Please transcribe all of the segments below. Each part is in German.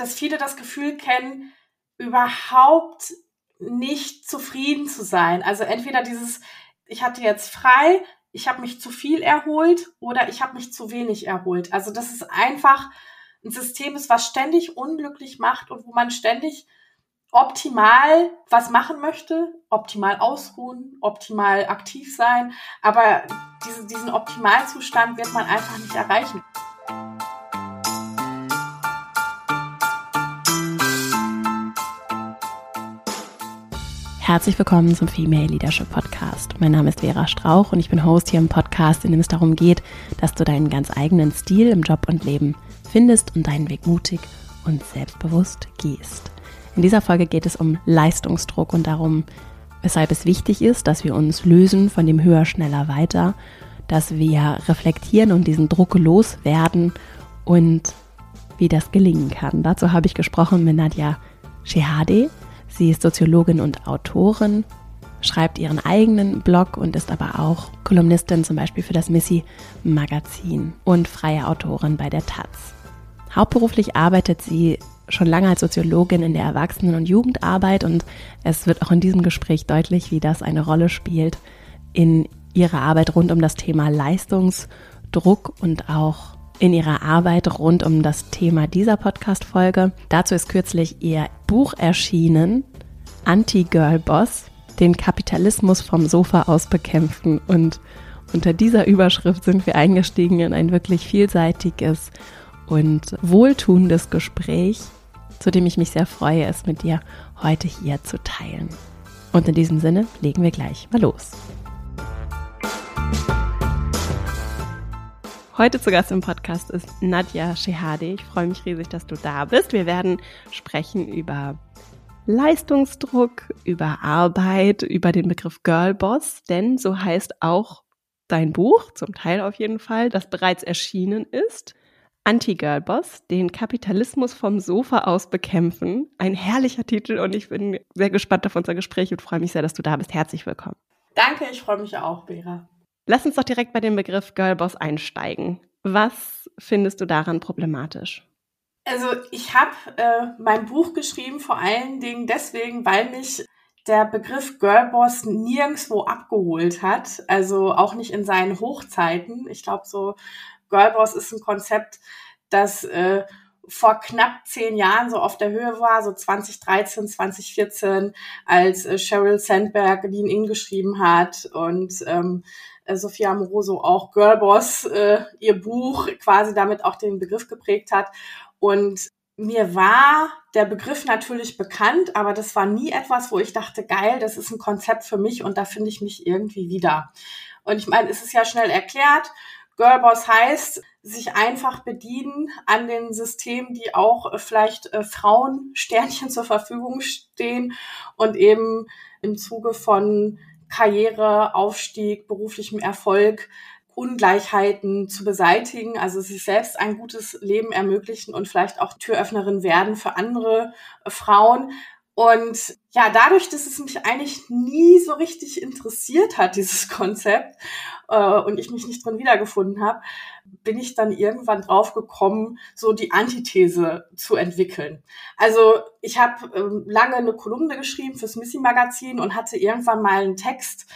dass viele das Gefühl kennen, überhaupt nicht zufrieden zu sein. Also entweder dieses, ich hatte jetzt frei, ich habe mich zu viel erholt oder ich habe mich zu wenig erholt. Also das ist einfach ein System ist, was ständig unglücklich macht und wo man ständig optimal was machen möchte, optimal ausruhen, optimal aktiv sein, aber diese, diesen Optimalzustand wird man einfach nicht erreichen. Herzlich willkommen zum Female Leadership Podcast. Mein Name ist Vera Strauch und ich bin Host hier im Podcast, in dem es darum geht, dass du deinen ganz eigenen Stil im Job und Leben findest und deinen Weg mutig und selbstbewusst gehst. In dieser Folge geht es um Leistungsdruck und darum, weshalb es wichtig ist, dass wir uns lösen von dem höher, schneller, weiter, dass wir reflektieren und diesen Druck loswerden und wie das gelingen kann. Dazu habe ich gesprochen mit Nadja Shehade. Sie ist Soziologin und Autorin, schreibt ihren eigenen Blog und ist aber auch Kolumnistin zum Beispiel für das Missy Magazin und freie Autorin bei der Taz. Hauptberuflich arbeitet sie schon lange als Soziologin in der Erwachsenen- und Jugendarbeit und es wird auch in diesem Gespräch deutlich, wie das eine Rolle spielt in ihrer Arbeit rund um das Thema Leistungsdruck und auch in ihrer Arbeit rund um das Thema dieser Podcast-Folge. Dazu ist kürzlich ihr Buch erschienen, Anti-Girl-Boss, den Kapitalismus vom Sofa aus bekämpfen. Und unter dieser Überschrift sind wir eingestiegen in ein wirklich vielseitiges und wohltuendes Gespräch, zu dem ich mich sehr freue, es mit dir heute hier zu teilen. Und in diesem Sinne legen wir gleich mal los. Heute zu Gast im Podcast ist Nadja Shehade. Ich freue mich riesig, dass du da bist. Wir werden sprechen über Leistungsdruck, über Arbeit, über den Begriff Girlboss, denn so heißt auch dein Buch, zum Teil auf jeden Fall, das bereits erschienen ist. Anti-Girlboss, den Kapitalismus vom Sofa aus bekämpfen. Ein herrlicher Titel und ich bin sehr gespannt auf unser Gespräch und freue mich sehr, dass du da bist. Herzlich willkommen. Danke, ich freue mich auch, Bera. Lass uns doch direkt bei dem Begriff Girlboss einsteigen. Was findest du daran problematisch? Also ich habe äh, mein Buch geschrieben vor allen Dingen deswegen, weil mich der Begriff Girlboss nirgendwo abgeholt hat. Also auch nicht in seinen Hochzeiten. Ich glaube, so Girlboss ist ein Konzept, das äh, vor knapp zehn Jahren so auf der Höhe war, so 2013, 2014, als äh, Sheryl Sandberg Lean In geschrieben hat und ähm, äh, Sophia Amoroso auch Girlboss, äh, ihr Buch quasi damit auch den Begriff geprägt hat. Und mir war der Begriff natürlich bekannt, aber das war nie etwas, wo ich dachte, geil, das ist ein Konzept für mich und da finde ich mich irgendwie wieder. Und ich meine, es ist ja schnell erklärt. Girlboss heißt, sich einfach bedienen an den Systemen, die auch äh, vielleicht äh, Frauen Sternchen zur Verfügung stehen und eben im Zuge von Karriere, Aufstieg, beruflichem Erfolg, Ungleichheiten zu beseitigen, also sich selbst ein gutes Leben ermöglichen und vielleicht auch Türöffnerin werden für andere äh, Frauen. Und ja, dadurch, dass es mich eigentlich nie so richtig interessiert hat, dieses Konzept, äh, und ich mich nicht drin wiedergefunden habe, bin ich dann irgendwann drauf gekommen, so die Antithese zu entwickeln. Also ich habe ähm, lange eine Kolumne geschrieben fürs Missy Magazin und hatte irgendwann mal einen Text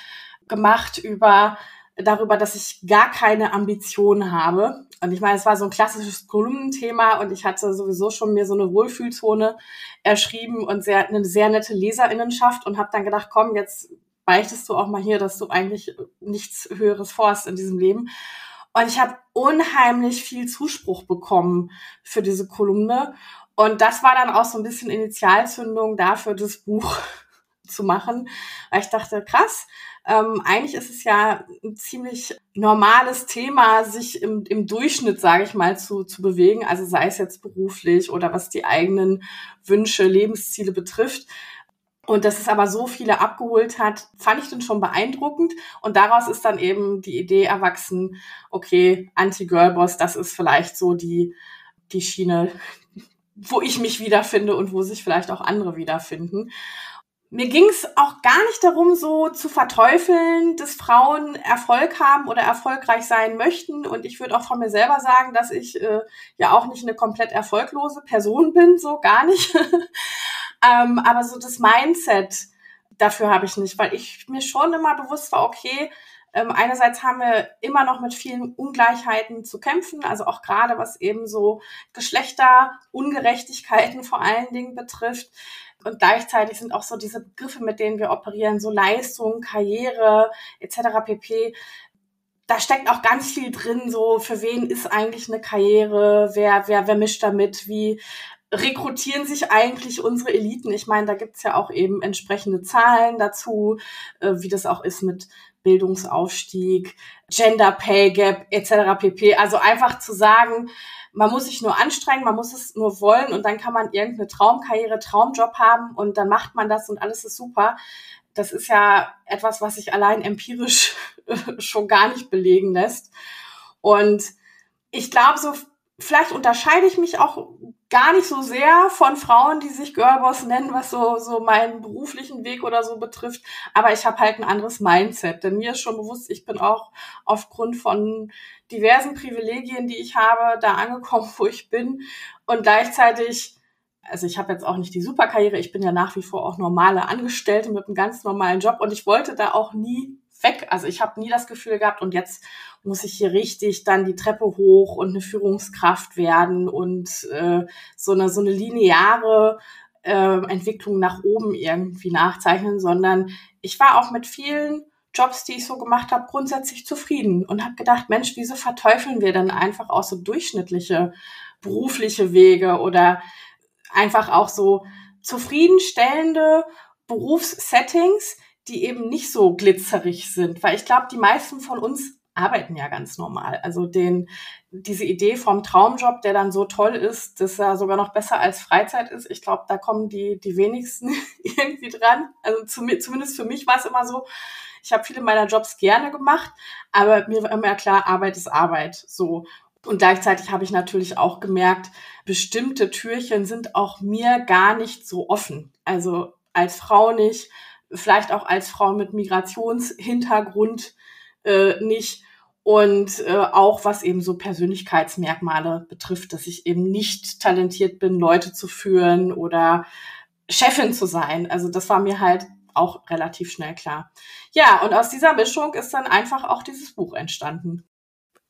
gemacht über darüber, dass ich gar keine Ambitionen habe. Und ich meine, es war so ein klassisches Kolumnenthema und ich hatte sowieso schon mir so eine Wohlfühlzone erschrieben und sehr, eine sehr nette Leserinnenschaft und habe dann gedacht, komm, jetzt beichtest du auch mal hier, dass du eigentlich nichts Höheres vorhast in diesem Leben. Und ich habe unheimlich viel Zuspruch bekommen für diese Kolumne. Und das war dann auch so ein bisschen Initialzündung dafür, das Buch zu machen. Weil ich dachte, krass, ähm, eigentlich ist es ja ein ziemlich normales Thema, sich im, im Durchschnitt, sage ich mal, zu, zu bewegen. Also sei es jetzt beruflich oder was die eigenen Wünsche, Lebensziele betrifft. Und dass es aber so viele abgeholt hat, fand ich dann schon beeindruckend. Und daraus ist dann eben die Idee erwachsen, okay, Anti-Girlboss, das ist vielleicht so die, die Schiene, wo ich mich wiederfinde und wo sich vielleicht auch andere wiederfinden mir ging es auch gar nicht darum, so zu verteufeln, dass Frauen Erfolg haben oder erfolgreich sein möchten. Und ich würde auch von mir selber sagen, dass ich äh, ja auch nicht eine komplett erfolglose Person bin, so gar nicht. ähm, aber so das Mindset dafür habe ich nicht, weil ich mir schon immer bewusst war, okay, ähm, einerseits haben wir immer noch mit vielen Ungleichheiten zu kämpfen, also auch gerade was eben so Geschlechterungerechtigkeiten vor allen Dingen betrifft. Und gleichzeitig sind auch so diese Begriffe, mit denen wir operieren, so Leistung, Karriere etc. pp. Da steckt auch ganz viel drin, so für wen ist eigentlich eine Karriere, wer, wer, wer mischt damit, wie rekrutieren sich eigentlich unsere Eliten? Ich meine, da gibt's ja auch eben entsprechende Zahlen dazu, äh, wie das auch ist mit Bildungsaufstieg, Gender Pay Gap etc. pp. Also einfach zu sagen, man muss sich nur anstrengen, man muss es nur wollen und dann kann man irgendeine Traumkarriere, Traumjob haben und dann macht man das und alles ist super. Das ist ja etwas, was sich allein empirisch schon gar nicht belegen lässt. Und ich glaube, so vielleicht unterscheide ich mich auch gar nicht so sehr von Frauen, die sich Girlboss nennen, was so, so meinen beruflichen Weg oder so betrifft. Aber ich habe halt ein anderes Mindset. Denn mir ist schon bewusst, ich bin auch aufgrund von diversen Privilegien, die ich habe, da angekommen, wo ich bin. Und gleichzeitig, also ich habe jetzt auch nicht die Superkarriere, ich bin ja nach wie vor auch normale Angestellte mit einem ganz normalen Job und ich wollte da auch nie weg. Also ich habe nie das Gefühl gehabt, und jetzt muss ich hier richtig dann die Treppe hoch und eine Führungskraft werden und äh, so eine so eine lineare äh, Entwicklung nach oben irgendwie nachzeichnen, sondern ich war auch mit vielen Jobs, die ich so gemacht habe, grundsätzlich zufrieden und habe gedacht, Mensch, wieso verteufeln wir denn einfach auch so durchschnittliche berufliche Wege oder einfach auch so zufriedenstellende Berufssettings, die eben nicht so glitzerig sind, weil ich glaube, die meisten von uns arbeiten ja ganz normal. Also den, diese Idee vom Traumjob, der dann so toll ist, dass er sogar noch besser als Freizeit ist, ich glaube, da kommen die, die wenigsten irgendwie dran. Also zu, zumindest für mich war es immer so, ich habe viele meiner Jobs gerne gemacht, aber mir war immer klar, Arbeit ist Arbeit. So. Und gleichzeitig habe ich natürlich auch gemerkt, bestimmte Türchen sind auch mir gar nicht so offen. Also als Frau nicht, vielleicht auch als Frau mit Migrationshintergrund äh, nicht. Und äh, auch was eben so Persönlichkeitsmerkmale betrifft, dass ich eben nicht talentiert bin, Leute zu führen oder Chefin zu sein. Also das war mir halt auch relativ schnell klar. Ja, und aus dieser Mischung ist dann einfach auch dieses Buch entstanden.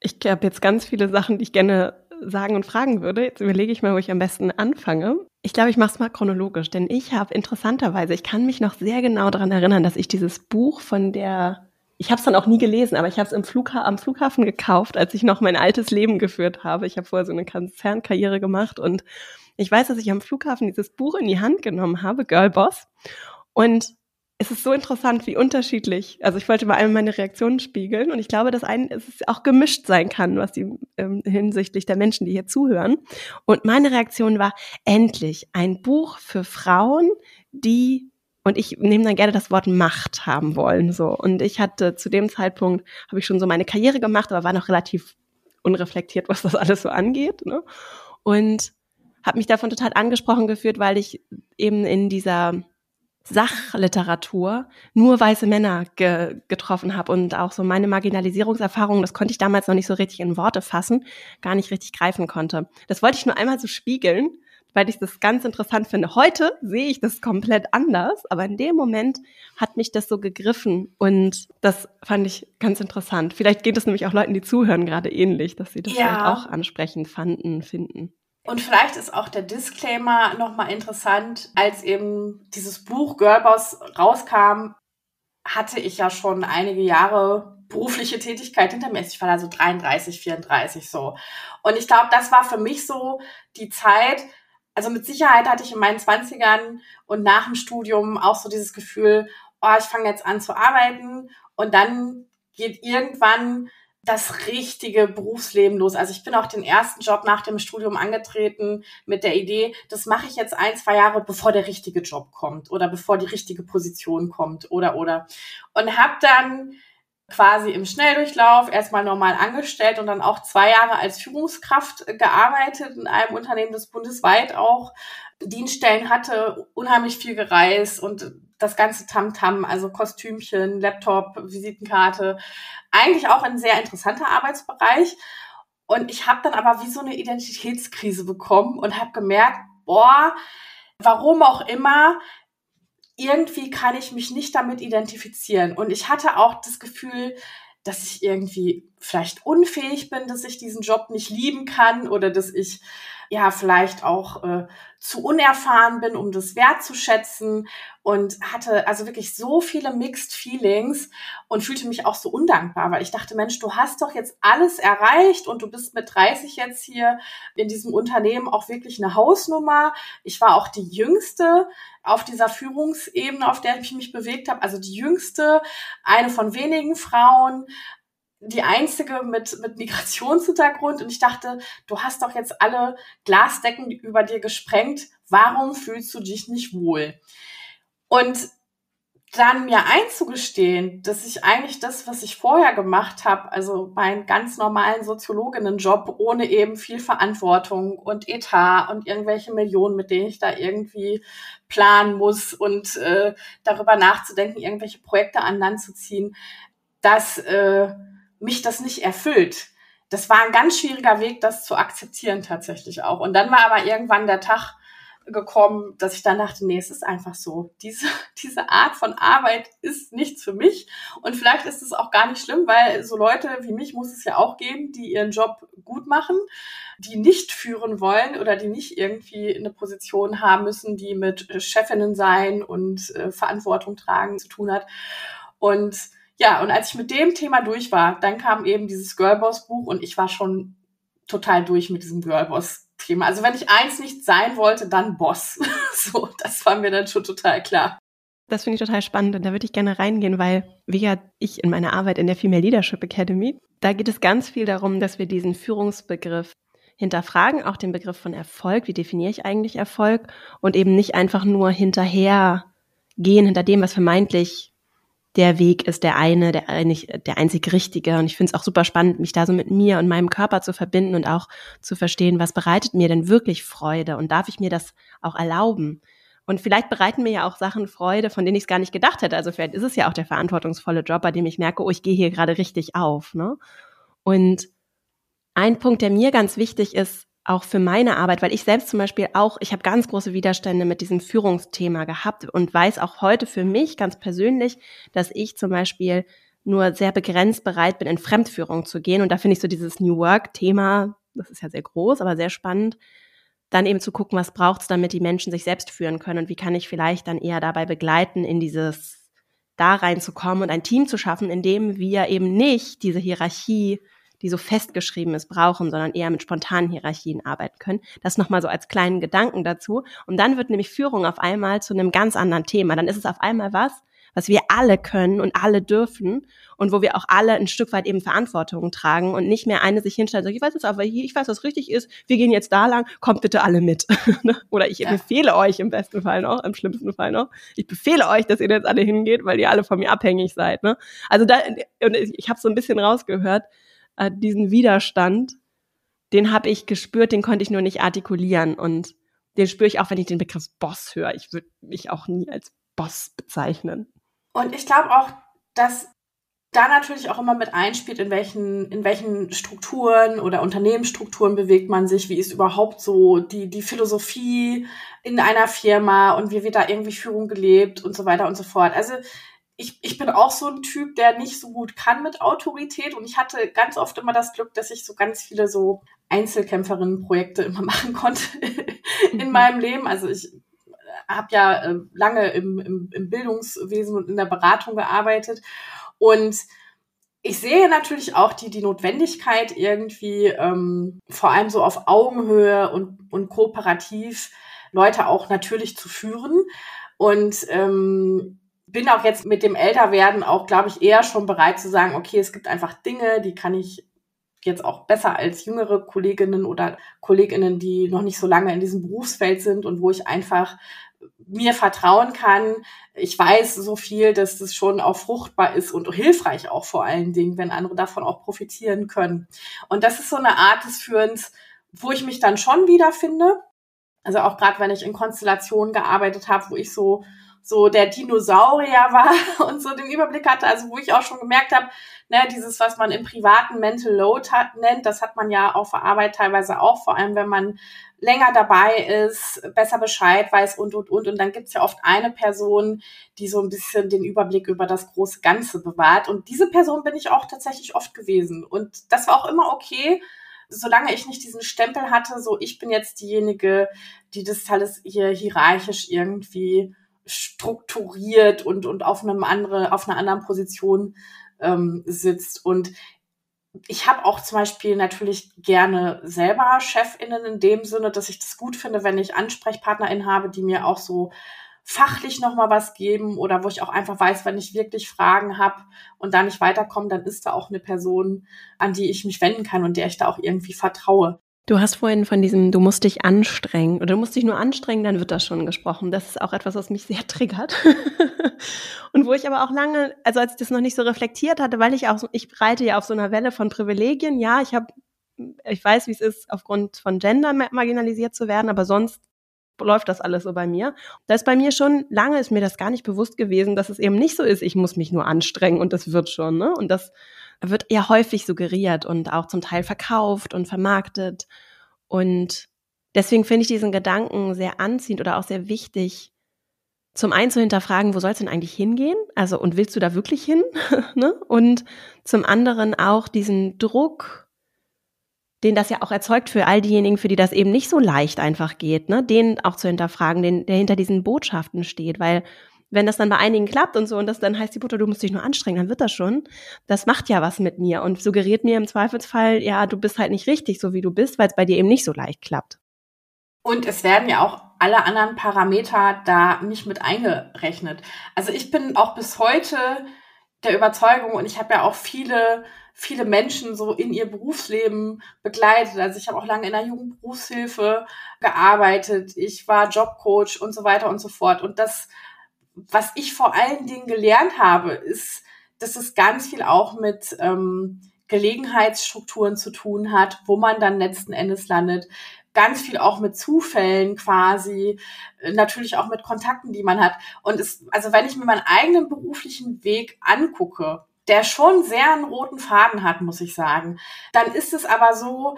Ich habe jetzt ganz viele Sachen, die ich gerne sagen und fragen würde. Jetzt überlege ich mal, wo ich am besten anfange. Ich glaube, ich mache es mal chronologisch, denn ich habe interessanterweise, ich kann mich noch sehr genau daran erinnern, dass ich dieses Buch von der, ich habe es dann auch nie gelesen, aber ich habe es im Flugha am Flughafen gekauft, als ich noch mein altes Leben geführt habe. Ich habe vorher so eine Konzernkarriere gemacht und ich weiß, dass ich am Flughafen dieses Buch in die Hand genommen habe, Girl Boss. Und es ist so interessant, wie unterschiedlich. Also ich wollte mal einmal meine Reaktionen spiegeln und ich glaube, dass ein, es auch gemischt sein kann, was die ähm, hinsichtlich der Menschen, die hier zuhören. Und meine Reaktion war endlich ein Buch für Frauen, die und ich nehme dann gerne das Wort Macht haben wollen so. Und ich hatte zu dem Zeitpunkt habe ich schon so meine Karriere gemacht, aber war noch relativ unreflektiert, was das alles so angeht. Ne? Und habe mich davon total angesprochen geführt, weil ich eben in dieser Sachliteratur nur weiße Männer ge getroffen habe und auch so meine Marginalisierungserfahrungen, das konnte ich damals noch nicht so richtig in Worte fassen, gar nicht richtig greifen konnte. Das wollte ich nur einmal so spiegeln, weil ich das ganz interessant finde. Heute sehe ich das komplett anders, aber in dem Moment hat mich das so gegriffen und das fand ich ganz interessant. Vielleicht geht es nämlich auch Leuten, die zuhören, gerade ähnlich, dass sie das ja. auch ansprechend fanden, finden. Und vielleicht ist auch der Disclaimer nochmal interessant, als eben dieses Buch Girlboss rauskam, hatte ich ja schon einige Jahre berufliche Tätigkeit hinter mir. Ich war da so 33, 34 so. Und ich glaube, das war für mich so die Zeit, also mit Sicherheit hatte ich in meinen Zwanzigern und nach dem Studium auch so dieses Gefühl, oh, ich fange jetzt an zu arbeiten und dann geht irgendwann das richtige Berufsleben los. Also ich bin auch den ersten Job nach dem Studium angetreten mit der Idee, das mache ich jetzt ein, zwei Jahre, bevor der richtige Job kommt oder bevor die richtige Position kommt oder oder. Und habe dann quasi im Schnelldurchlauf erstmal normal angestellt und dann auch zwei Jahre als Führungskraft gearbeitet in einem Unternehmen, das bundesweit auch Dienststellen hatte, unheimlich viel gereist und das ganze Tamtam, -Tam, also Kostümchen, Laptop, Visitenkarte, eigentlich auch ein sehr interessanter Arbeitsbereich. Und ich habe dann aber wie so eine Identitätskrise bekommen und habe gemerkt, boah, warum auch immer, irgendwie kann ich mich nicht damit identifizieren. Und ich hatte auch das Gefühl, dass ich irgendwie vielleicht unfähig bin, dass ich diesen Job nicht lieben kann oder dass ich ja vielleicht auch äh, zu unerfahren bin, um das wertzuschätzen und hatte also wirklich so viele Mixed Feelings und fühlte mich auch so undankbar, weil ich dachte, Mensch, du hast doch jetzt alles erreicht und du bist mit 30 jetzt hier in diesem Unternehmen auch wirklich eine Hausnummer. Ich war auch die jüngste auf dieser Führungsebene, auf der ich mich bewegt habe, also die jüngste, eine von wenigen Frauen, die einzige mit, mit Migrationshintergrund und ich dachte, du hast doch jetzt alle Glasdecken über dir gesprengt. Warum fühlst du dich nicht wohl? Und dann mir einzugestehen, dass ich eigentlich das, was ich vorher gemacht habe, also meinen ganz normalen Soziologinnenjob ohne eben viel Verantwortung und Etat und irgendwelche Millionen, mit denen ich da irgendwie planen muss und äh, darüber nachzudenken, irgendwelche Projekte an Land zu ziehen, dass äh, mich das nicht erfüllt. Das war ein ganz schwieriger Weg, das zu akzeptieren tatsächlich auch. Und dann war aber irgendwann der Tag gekommen, dass ich dann dachte, nee, es ist einfach so. Diese, diese Art von Arbeit ist nichts für mich. Und vielleicht ist es auch gar nicht schlimm, weil so Leute wie mich muss es ja auch geben, die ihren Job gut machen, die nicht führen wollen oder die nicht irgendwie eine Position haben müssen, die mit Chefinnen sein und äh, Verantwortung tragen zu tun hat. Und ja, und als ich mit dem Thema durch war, dann kam eben dieses Girlboss-Buch und ich war schon total durch mit diesem Girlboss-Thema. Also wenn ich eins nicht sein wollte, dann Boss. so, das war mir dann schon total klar. Das finde ich total spannend und da würde ich gerne reingehen, weil wie ja ich in meiner Arbeit in der Female Leadership Academy, da geht es ganz viel darum, dass wir diesen Führungsbegriff hinterfragen, auch den Begriff von Erfolg, wie definiere ich eigentlich Erfolg und eben nicht einfach nur hinterher gehen hinter dem, was vermeintlich der Weg ist der eine, der, eigentlich der einzig richtige. Und ich finde es auch super spannend, mich da so mit mir und meinem Körper zu verbinden und auch zu verstehen, was bereitet mir denn wirklich Freude und darf ich mir das auch erlauben? Und vielleicht bereiten mir ja auch Sachen Freude, von denen ich es gar nicht gedacht hätte. Also vielleicht ist es ja auch der verantwortungsvolle Job, bei dem ich merke, oh, ich gehe hier gerade richtig auf. Ne? Und ein Punkt, der mir ganz wichtig ist, auch für meine Arbeit, weil ich selbst zum Beispiel auch, ich habe ganz große Widerstände mit diesem Führungsthema gehabt und weiß auch heute für mich ganz persönlich, dass ich zum Beispiel nur sehr begrenzt bereit bin, in Fremdführung zu gehen. Und da finde ich so dieses New Work-Thema, das ist ja sehr groß, aber sehr spannend, dann eben zu gucken, was braucht es, damit die Menschen sich selbst führen können und wie kann ich vielleicht dann eher dabei begleiten, in dieses da reinzukommen und ein Team zu schaffen, in dem wir eben nicht diese Hierarchie die so festgeschrieben ist, brauchen, sondern eher mit spontanen Hierarchien arbeiten können. Das nochmal so als kleinen Gedanken dazu. Und dann wird nämlich Führung auf einmal zu einem ganz anderen Thema. Dann ist es auf einmal was, was wir alle können und alle dürfen und wo wir auch alle ein Stück weit eben Verantwortung tragen und nicht mehr eine sich hinstellt und sagt, ich weiß es aber hier, ich weiß, was richtig ist, wir gehen jetzt da lang, kommt bitte alle mit. Ne? Oder ich ja. befehle euch im besten Fall noch, im schlimmsten Fall noch, ich befehle euch, dass ihr jetzt alle hingeht, weil ihr alle von mir abhängig seid. Ne? Also da, und ich habe so ein bisschen rausgehört, äh, diesen Widerstand, den habe ich gespürt, den konnte ich nur nicht artikulieren. Und den spüre ich auch, wenn ich den Begriff Boss höre. Ich würde mich auch nie als Boss bezeichnen. Und ich glaube auch, dass da natürlich auch immer mit einspielt, in welchen, in welchen Strukturen oder Unternehmensstrukturen bewegt man sich, wie ist überhaupt so die, die Philosophie in einer Firma und wie wird da irgendwie Führung gelebt und so weiter und so fort. Also ich, ich bin auch so ein Typ, der nicht so gut kann mit Autorität und ich hatte ganz oft immer das Glück, dass ich so ganz viele so Einzelkämpferinnenprojekte immer machen konnte in mhm. meinem Leben. Also ich habe ja äh, lange im, im, im Bildungswesen und in der Beratung gearbeitet und ich sehe natürlich auch die, die Notwendigkeit irgendwie ähm, vor allem so auf Augenhöhe und, und kooperativ Leute auch natürlich zu führen. Und ähm, bin auch jetzt mit dem Älterwerden auch, glaube ich, eher schon bereit zu sagen, okay, es gibt einfach Dinge, die kann ich jetzt auch besser als jüngere Kolleginnen oder Kolleginnen, die noch nicht so lange in diesem Berufsfeld sind und wo ich einfach mir vertrauen kann. Ich weiß so viel, dass das schon auch fruchtbar ist und hilfreich auch vor allen Dingen, wenn andere davon auch profitieren können. Und das ist so eine Art des Führens, wo ich mich dann schon wiederfinde. Also auch gerade wenn ich in Konstellationen gearbeitet habe, wo ich so so der Dinosaurier war und so den Überblick hatte, also wo ich auch schon gemerkt habe, ne, dieses, was man im privaten Mental Load hat, nennt, das hat man ja auf der Arbeit teilweise auch, vor allem wenn man länger dabei ist, besser Bescheid weiß und, und, und. Und dann gibt's ja oft eine Person, die so ein bisschen den Überblick über das große Ganze bewahrt. Und diese Person bin ich auch tatsächlich oft gewesen. Und das war auch immer okay, solange ich nicht diesen Stempel hatte, so ich bin jetzt diejenige, die das alles hier hierarchisch irgendwie strukturiert und, und auf einem andere, auf einer anderen Position ähm, sitzt. Und ich habe auch zum Beispiel natürlich gerne selber Chefinnen in dem Sinne, dass ich das gut finde, wenn ich AnsprechpartnerInnen habe, die mir auch so fachlich nochmal was geben oder wo ich auch einfach weiß, wenn ich wirklich Fragen habe und da nicht weiterkomme, dann ist da auch eine Person, an die ich mich wenden kann und der ich da auch irgendwie vertraue. Du hast vorhin von diesem, du musst dich anstrengen oder du musst dich nur anstrengen, dann wird das schon gesprochen. Das ist auch etwas, was mich sehr triggert. und wo ich aber auch lange, also als ich das noch nicht so reflektiert hatte, weil ich auch, ich reite ja auf so einer Welle von Privilegien. Ja, ich habe, ich weiß, wie es ist, aufgrund von Gender marginalisiert zu werden, aber sonst läuft das alles so bei mir. Da ist bei mir schon lange ist mir das gar nicht bewusst gewesen, dass es eben nicht so ist, ich muss mich nur anstrengen und das wird schon, ne? Und das wird eher häufig suggeriert und auch zum Teil verkauft und vermarktet. Und deswegen finde ich diesen Gedanken sehr anziehend oder auch sehr wichtig, zum einen zu hinterfragen, wo soll es denn eigentlich hingehen? Also, und willst du da wirklich hin? ne? Und zum anderen auch diesen Druck, den das ja auch erzeugt für all diejenigen, für die das eben nicht so leicht einfach geht, ne? den auch zu hinterfragen, den, der hinter diesen Botschaften steht, weil wenn das dann bei einigen klappt und so und das dann heißt die Butter, du musst dich nur anstrengen, dann wird das schon. Das macht ja was mit mir und suggeriert mir im Zweifelsfall, ja, du bist halt nicht richtig, so wie du bist, weil es bei dir eben nicht so leicht klappt. Und es werden ja auch alle anderen Parameter da nicht mit eingerechnet. Also ich bin auch bis heute der Überzeugung und ich habe ja auch viele viele Menschen so in ihr Berufsleben begleitet. Also ich habe auch lange in der Jugendberufshilfe gearbeitet. Ich war Jobcoach und so weiter und so fort. Und das was ich vor allen Dingen gelernt habe, ist, dass es ganz viel auch mit ähm, Gelegenheitsstrukturen zu tun hat, wo man dann letzten Endes landet. Ganz viel auch mit Zufällen quasi, natürlich auch mit Kontakten, die man hat. Und es, also wenn ich mir meinen eigenen beruflichen Weg angucke, der schon sehr einen roten Faden hat, muss ich sagen, dann ist es aber so,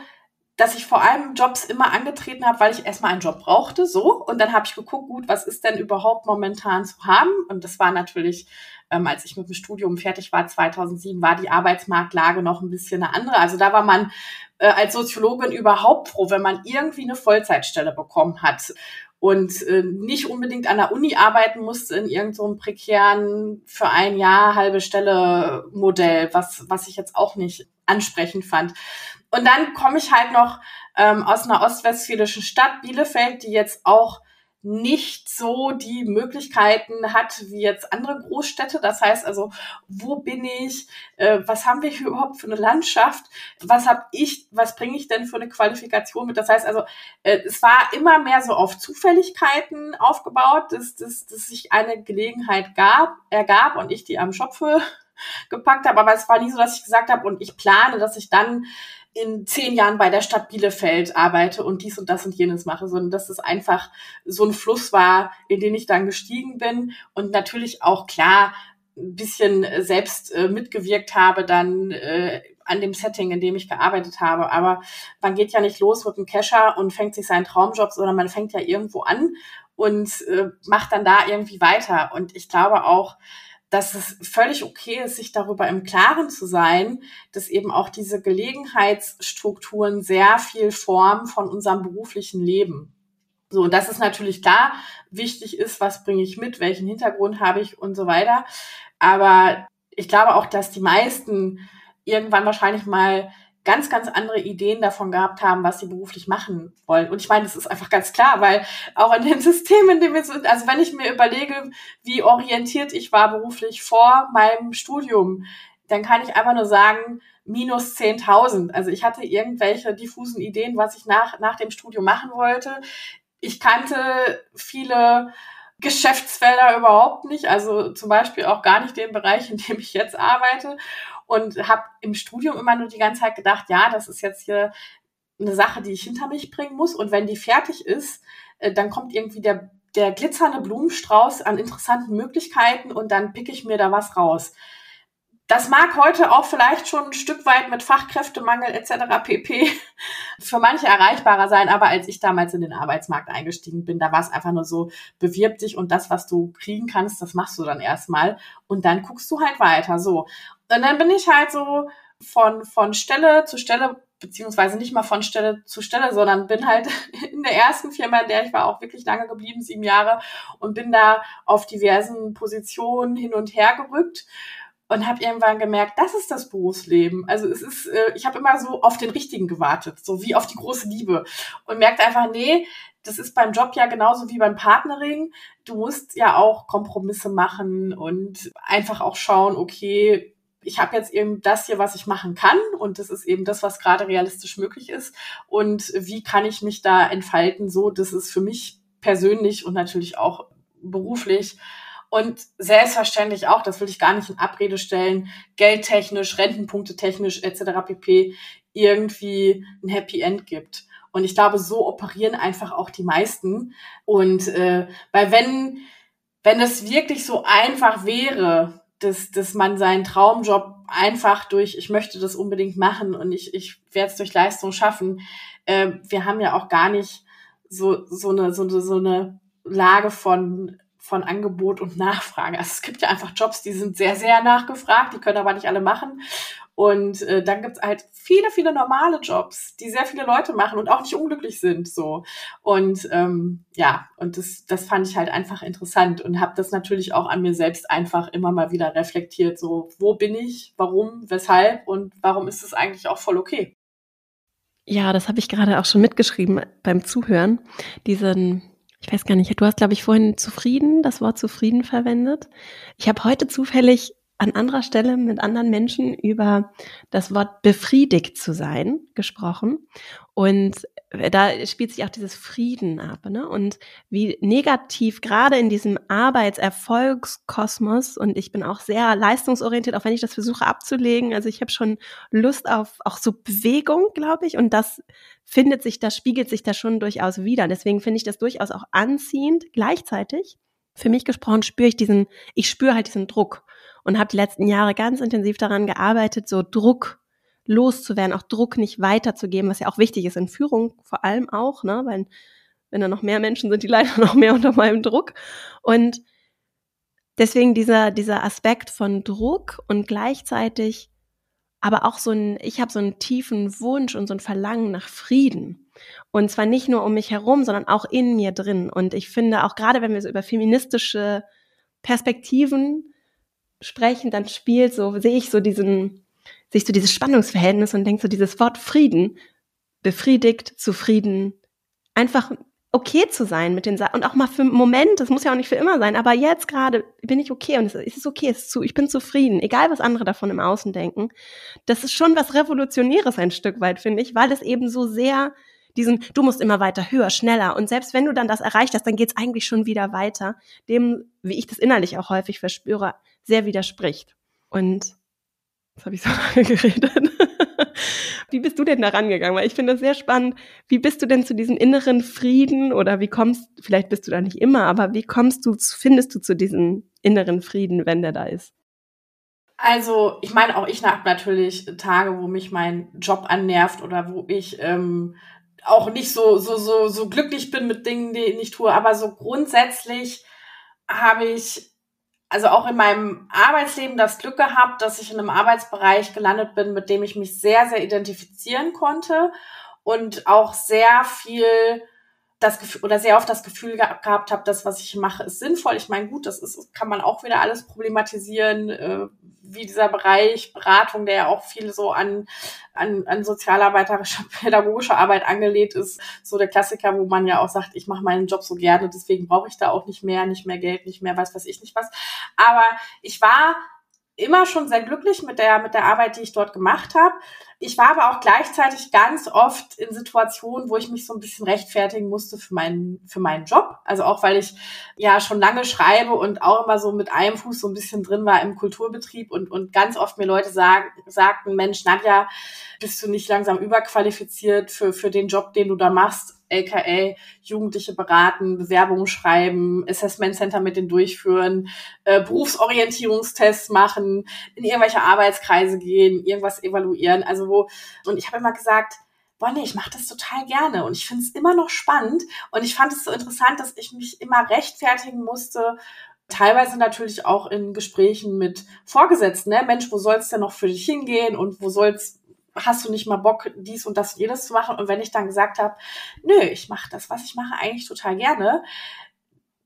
dass ich vor allem Jobs immer angetreten habe, weil ich erstmal einen Job brauchte, so. Und dann habe ich geguckt, gut, was ist denn überhaupt momentan zu haben? Und das war natürlich, ähm, als ich mit dem Studium fertig war, 2007, war die Arbeitsmarktlage noch ein bisschen eine andere. Also da war man äh, als Soziologin überhaupt froh, wenn man irgendwie eine Vollzeitstelle bekommen hat und äh, nicht unbedingt an der Uni arbeiten musste in irgendeinem so prekären für ein Jahr halbe Stelle Modell, was, was ich jetzt auch nicht ansprechend fand. Und dann komme ich halt noch ähm, aus einer ostwestfälischen Stadt, Bielefeld, die jetzt auch nicht so die Möglichkeiten hat wie jetzt andere Großstädte. Das heißt also, wo bin ich? Äh, was haben wir hier überhaupt für eine Landschaft? Was habe ich? Was bringe ich denn für eine Qualifikation mit? Das heißt also, äh, es war immer mehr so auf Zufälligkeiten aufgebaut, dass, dass, dass sich eine Gelegenheit gab, ergab und ich die am Schopfe gepackt habe. Aber es war nie so, dass ich gesagt habe und ich plane, dass ich dann in zehn Jahren bei der Stadt Bielefeld arbeite und dies und das und jenes mache, sondern dass es einfach so ein Fluss war, in den ich dann gestiegen bin und natürlich auch klar ein bisschen selbst äh, mitgewirkt habe dann äh, an dem Setting, in dem ich gearbeitet habe. Aber man geht ja nicht los mit einem Kescher und fängt sich seinen Traumjob, sondern man fängt ja irgendwo an und äh, macht dann da irgendwie weiter. Und ich glaube auch, dass es völlig okay ist, sich darüber im Klaren zu sein, dass eben auch diese Gelegenheitsstrukturen sehr viel Form von unserem beruflichen Leben. So, und das ist natürlich klar, wichtig ist, was bringe ich mit, welchen Hintergrund habe ich und so weiter. Aber ich glaube auch, dass die meisten irgendwann wahrscheinlich mal ganz, ganz andere Ideen davon gehabt haben, was sie beruflich machen wollen. Und ich meine, das ist einfach ganz klar, weil auch in dem System, in dem wir sind, also wenn ich mir überlege, wie orientiert ich war beruflich vor meinem Studium, dann kann ich einfach nur sagen, minus 10.000. Also ich hatte irgendwelche diffusen Ideen, was ich nach, nach dem Studium machen wollte. Ich kannte viele Geschäftsfelder überhaupt nicht, also zum Beispiel auch gar nicht den Bereich, in dem ich jetzt arbeite und habe im Studium immer nur die ganze Zeit gedacht, ja, das ist jetzt hier eine Sache, die ich hinter mich bringen muss und wenn die fertig ist, äh, dann kommt irgendwie der der glitzernde Blumenstrauß an interessanten Möglichkeiten und dann picke ich mir da was raus. Das mag heute auch vielleicht schon ein Stück weit mit Fachkräftemangel etc. pp. für manche erreichbarer sein, aber als ich damals in den Arbeitsmarkt eingestiegen bin, da war es einfach nur so, bewirb dich und das, was du kriegen kannst, das machst du dann erstmal und dann guckst du halt weiter. So. Und dann bin ich halt so von, von Stelle zu Stelle beziehungsweise nicht mal von Stelle zu Stelle, sondern bin halt in der ersten Firma, in der ich war, auch wirklich lange geblieben, sieben Jahre, und bin da auf diversen Positionen hin und her gerückt und habe irgendwann gemerkt, das ist das Berufsleben. Also es ist, äh, ich habe immer so auf den Richtigen gewartet, so wie auf die große Liebe und merkte einfach, nee, das ist beim Job ja genauso wie beim Partnering. Du musst ja auch Kompromisse machen und einfach auch schauen, okay, ich habe jetzt eben das hier, was ich machen kann und das ist eben das, was gerade realistisch möglich ist und wie kann ich mich da entfalten, so dass es für mich persönlich und natürlich auch beruflich und selbstverständlich auch, das will ich gar nicht in Abrede stellen, geldtechnisch, Rentenpunkte technisch etc. pp. irgendwie ein Happy End gibt. Und ich glaube, so operieren einfach auch die meisten. Und äh, weil wenn, wenn es wirklich so einfach wäre, dass, dass man seinen Traumjob einfach durch, ich möchte das unbedingt machen und ich, ich werde es durch Leistung schaffen. Äh, wir haben ja auch gar nicht so, so, eine, so, so eine Lage von von Angebot und Nachfrage. Also es gibt ja einfach Jobs, die sind sehr, sehr nachgefragt, die können aber nicht alle machen. Und äh, dann gibt's halt viele, viele normale Jobs, die sehr viele Leute machen und auch nicht unglücklich sind. so Und ähm, ja, und das, das fand ich halt einfach interessant und habe das natürlich auch an mir selbst einfach immer mal wieder reflektiert. So, wo bin ich, warum, weshalb und warum ist es eigentlich auch voll okay? Ja, das habe ich gerade auch schon mitgeschrieben beim Zuhören. Diesen ich weiß gar nicht, du hast, glaube ich, vorhin zufrieden, das Wort zufrieden verwendet. Ich habe heute zufällig an anderer Stelle mit anderen Menschen über das Wort befriedigt zu sein gesprochen. Und da spielt sich auch dieses Frieden ab, ne? Und wie negativ gerade in diesem Arbeitserfolgskosmos und ich bin auch sehr leistungsorientiert, auch wenn ich das versuche abzulegen. Also ich habe schon Lust auf auch so Bewegung, glaube ich, und das findet sich, das spiegelt sich da schon durchaus wieder. Deswegen finde ich das durchaus auch anziehend. Gleichzeitig, für mich gesprochen, spüre ich diesen, ich spüre halt diesen Druck und habe die letzten Jahre ganz intensiv daran gearbeitet, so Druck loszuwerden, auch Druck nicht weiterzugeben, was ja auch wichtig ist in Führung vor allem auch, ne, weil wenn da noch mehr Menschen sind, die leider noch mehr unter meinem Druck. Und deswegen dieser dieser Aspekt von Druck und gleichzeitig aber auch so ein ich habe so einen tiefen Wunsch und so ein Verlangen nach Frieden. Und zwar nicht nur um mich herum, sondern auch in mir drin. Und ich finde auch gerade wenn wir so über feministische Perspektiven sprechen, dann spielt so sehe ich so diesen sich so dieses Spannungsverhältnis und denkt so dieses Wort Frieden, befriedigt, zufrieden, einfach okay zu sein mit den Sachen und auch mal für einen Moment, das muss ja auch nicht für immer sein, aber jetzt gerade bin ich okay und es ist okay, es ist zu, ich bin zufrieden, egal was andere davon im Außen denken. Das ist schon was Revolutionäres ein Stück weit, finde ich, weil es eben so sehr diesen, du musst immer weiter, höher, schneller und selbst wenn du dann das erreicht hast, dann geht es eigentlich schon wieder weiter, dem, wie ich das innerlich auch häufig verspüre, sehr widerspricht. Und Jetzt habe ich so lange geredet. wie bist du denn da rangegangen? Weil ich finde das sehr spannend. Wie bist du denn zu diesem inneren Frieden oder wie kommst, vielleicht bist du da nicht immer, aber wie kommst du, findest du zu diesem inneren Frieden, wenn der da ist? Also, ich meine, auch ich habe natürlich Tage, wo mich mein Job annervt oder wo ich ähm, auch nicht so, so, so, so glücklich bin mit Dingen, die ich nicht tue. Aber so grundsätzlich habe ich also auch in meinem Arbeitsleben das Glück gehabt, dass ich in einem Arbeitsbereich gelandet bin, mit dem ich mich sehr, sehr identifizieren konnte und auch sehr viel das Gefühl oder sehr oft das Gefühl gehabt habe, das, was ich mache, ist sinnvoll. Ich meine, gut, das ist, kann man auch wieder alles problematisieren, äh, wie dieser Bereich Beratung, der ja auch viel so an, an, an sozialarbeiterischer, pädagogischer Arbeit angelehnt ist, so der Klassiker, wo man ja auch sagt, ich mache meinen Job so gerne, deswegen brauche ich da auch nicht mehr, nicht mehr Geld, nicht mehr, weiß was ich nicht was. Aber ich war immer schon sehr glücklich mit der, mit der Arbeit, die ich dort gemacht habe. Ich war aber auch gleichzeitig ganz oft in Situationen, wo ich mich so ein bisschen rechtfertigen musste für meinen, für meinen Job. Also auch, weil ich ja schon lange schreibe und auch immer so mit einem Fuß so ein bisschen drin war im Kulturbetrieb und, und ganz oft mir Leute sagen, sagten, Mensch, Nadja, bist du nicht langsam überqualifiziert für, für den Job, den du da machst? Aka Jugendliche beraten, Bewerbungen schreiben, Assessment Center mit denen durchführen, äh, Berufsorientierungstests machen, in irgendwelche Arbeitskreise gehen, irgendwas evaluieren. Also wo, und ich habe immer gesagt, boah, nee, ich mache das total gerne und ich finde es immer noch spannend und ich fand es so interessant, dass ich mich immer rechtfertigen musste, teilweise natürlich auch in Gesprächen mit Vorgesetzten, ne? Mensch, wo soll's denn noch für dich hingehen und wo soll's hast du nicht mal Bock, dies und das und jedes zu machen? Und wenn ich dann gesagt habe, nö, ich mache das, was ich mache, eigentlich total gerne,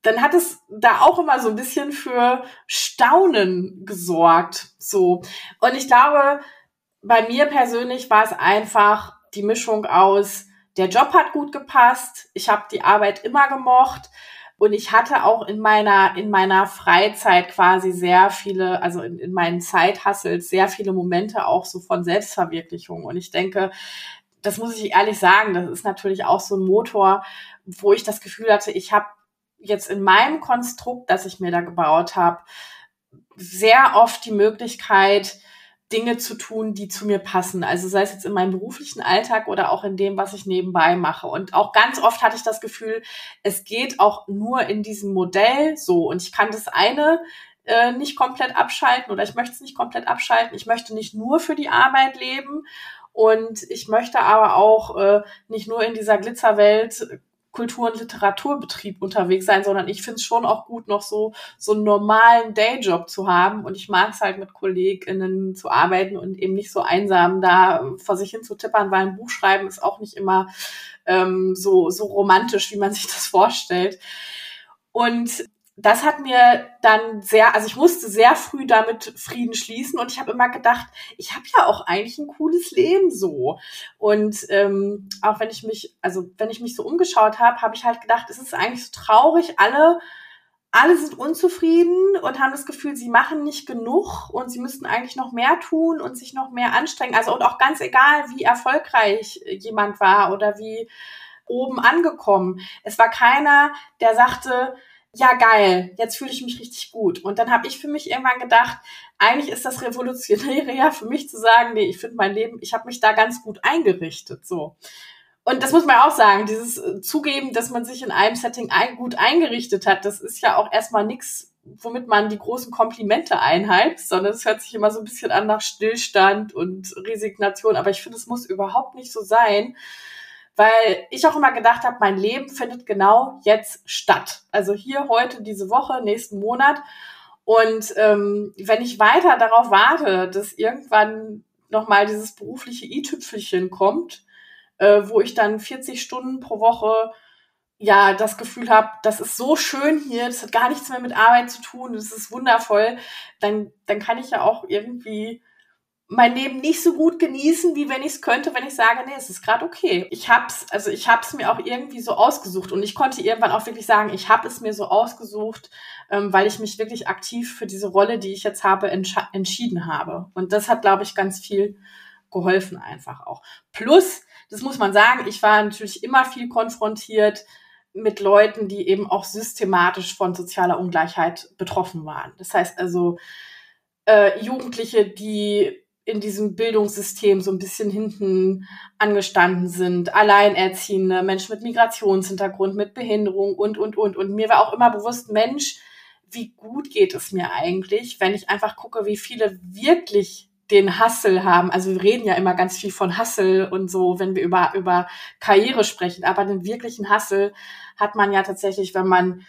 dann hat es da auch immer so ein bisschen für Staunen gesorgt. So. Und ich glaube, bei mir persönlich war es einfach die Mischung aus, der Job hat gut gepasst, ich habe die Arbeit immer gemocht und ich hatte auch in meiner, in meiner Freizeit quasi sehr viele, also in, in meinen Zeithassels sehr viele Momente auch so von Selbstverwirklichung. Und ich denke, das muss ich ehrlich sagen, das ist natürlich auch so ein Motor, wo ich das Gefühl hatte, ich habe jetzt in meinem Konstrukt, das ich mir da gebaut habe, sehr oft die Möglichkeit, Dinge zu tun, die zu mir passen. Also sei es jetzt in meinem beruflichen Alltag oder auch in dem, was ich nebenbei mache. Und auch ganz oft hatte ich das Gefühl, es geht auch nur in diesem Modell so. Und ich kann das eine äh, nicht komplett abschalten oder ich möchte es nicht komplett abschalten. Ich möchte nicht nur für die Arbeit leben. Und ich möchte aber auch äh, nicht nur in dieser Glitzerwelt Kultur- und Literaturbetrieb unterwegs sein, sondern ich finde es schon auch gut, noch so, so einen normalen Dayjob zu haben. Und ich mag es halt mit KollegInnen zu arbeiten und eben nicht so einsam da vor sich hin zu tippern, weil ein Buch schreiben ist auch nicht immer ähm, so, so romantisch, wie man sich das vorstellt. Und das hat mir dann sehr, also ich musste sehr früh damit Frieden schließen und ich habe immer gedacht, ich habe ja auch eigentlich ein cooles Leben so. Und ähm, auch wenn ich mich, also wenn ich mich so umgeschaut habe, habe ich halt gedacht, es ist eigentlich so traurig, alle, alle sind unzufrieden und haben das Gefühl, sie machen nicht genug und sie müssten eigentlich noch mehr tun und sich noch mehr anstrengen. Also und auch ganz egal, wie erfolgreich jemand war oder wie oben angekommen. Es war keiner, der sagte, ja geil, jetzt fühle ich mich richtig gut. Und dann habe ich für mich irgendwann gedacht, eigentlich ist das Revolutionäre ja für mich zu sagen, nee, ich finde mein Leben, ich habe mich da ganz gut eingerichtet. So. Und das muss man auch sagen, dieses äh, Zugeben, dass man sich in einem Setting ein, gut eingerichtet hat, das ist ja auch erstmal nichts, womit man die großen Komplimente einheizt, sondern es hört sich immer so ein bisschen an nach Stillstand und Resignation. Aber ich finde, es muss überhaupt nicht so sein, weil ich auch immer gedacht habe, mein Leben findet genau jetzt statt. Also hier, heute, diese Woche, nächsten Monat. Und ähm, wenn ich weiter darauf warte, dass irgendwann nochmal dieses berufliche i-Tüpfelchen kommt, äh, wo ich dann 40 Stunden pro Woche ja das Gefühl habe, das ist so schön hier, das hat gar nichts mehr mit Arbeit zu tun, das ist wundervoll, dann, dann kann ich ja auch irgendwie mein Leben nicht so gut genießen, wie wenn ich es könnte, wenn ich sage, nee, es ist gerade okay. Ich hab's, also ich hab's mir auch irgendwie so ausgesucht und ich konnte irgendwann auch wirklich sagen, ich habe es mir so ausgesucht, ähm, weil ich mich wirklich aktiv für diese Rolle, die ich jetzt habe, entschieden habe. Und das hat, glaube ich, ganz viel geholfen einfach auch. Plus, das muss man sagen, ich war natürlich immer viel konfrontiert mit Leuten, die eben auch systematisch von sozialer Ungleichheit betroffen waren. Das heißt also, äh, Jugendliche, die in diesem Bildungssystem so ein bisschen hinten angestanden sind, Alleinerziehende, Menschen mit Migrationshintergrund, mit Behinderung und, und, und. Und mir war auch immer bewusst, Mensch, wie gut geht es mir eigentlich, wenn ich einfach gucke, wie viele wirklich den Hassel haben. Also wir reden ja immer ganz viel von Hassel und so, wenn wir über, über Karriere sprechen. Aber den wirklichen Hassel hat man ja tatsächlich, wenn man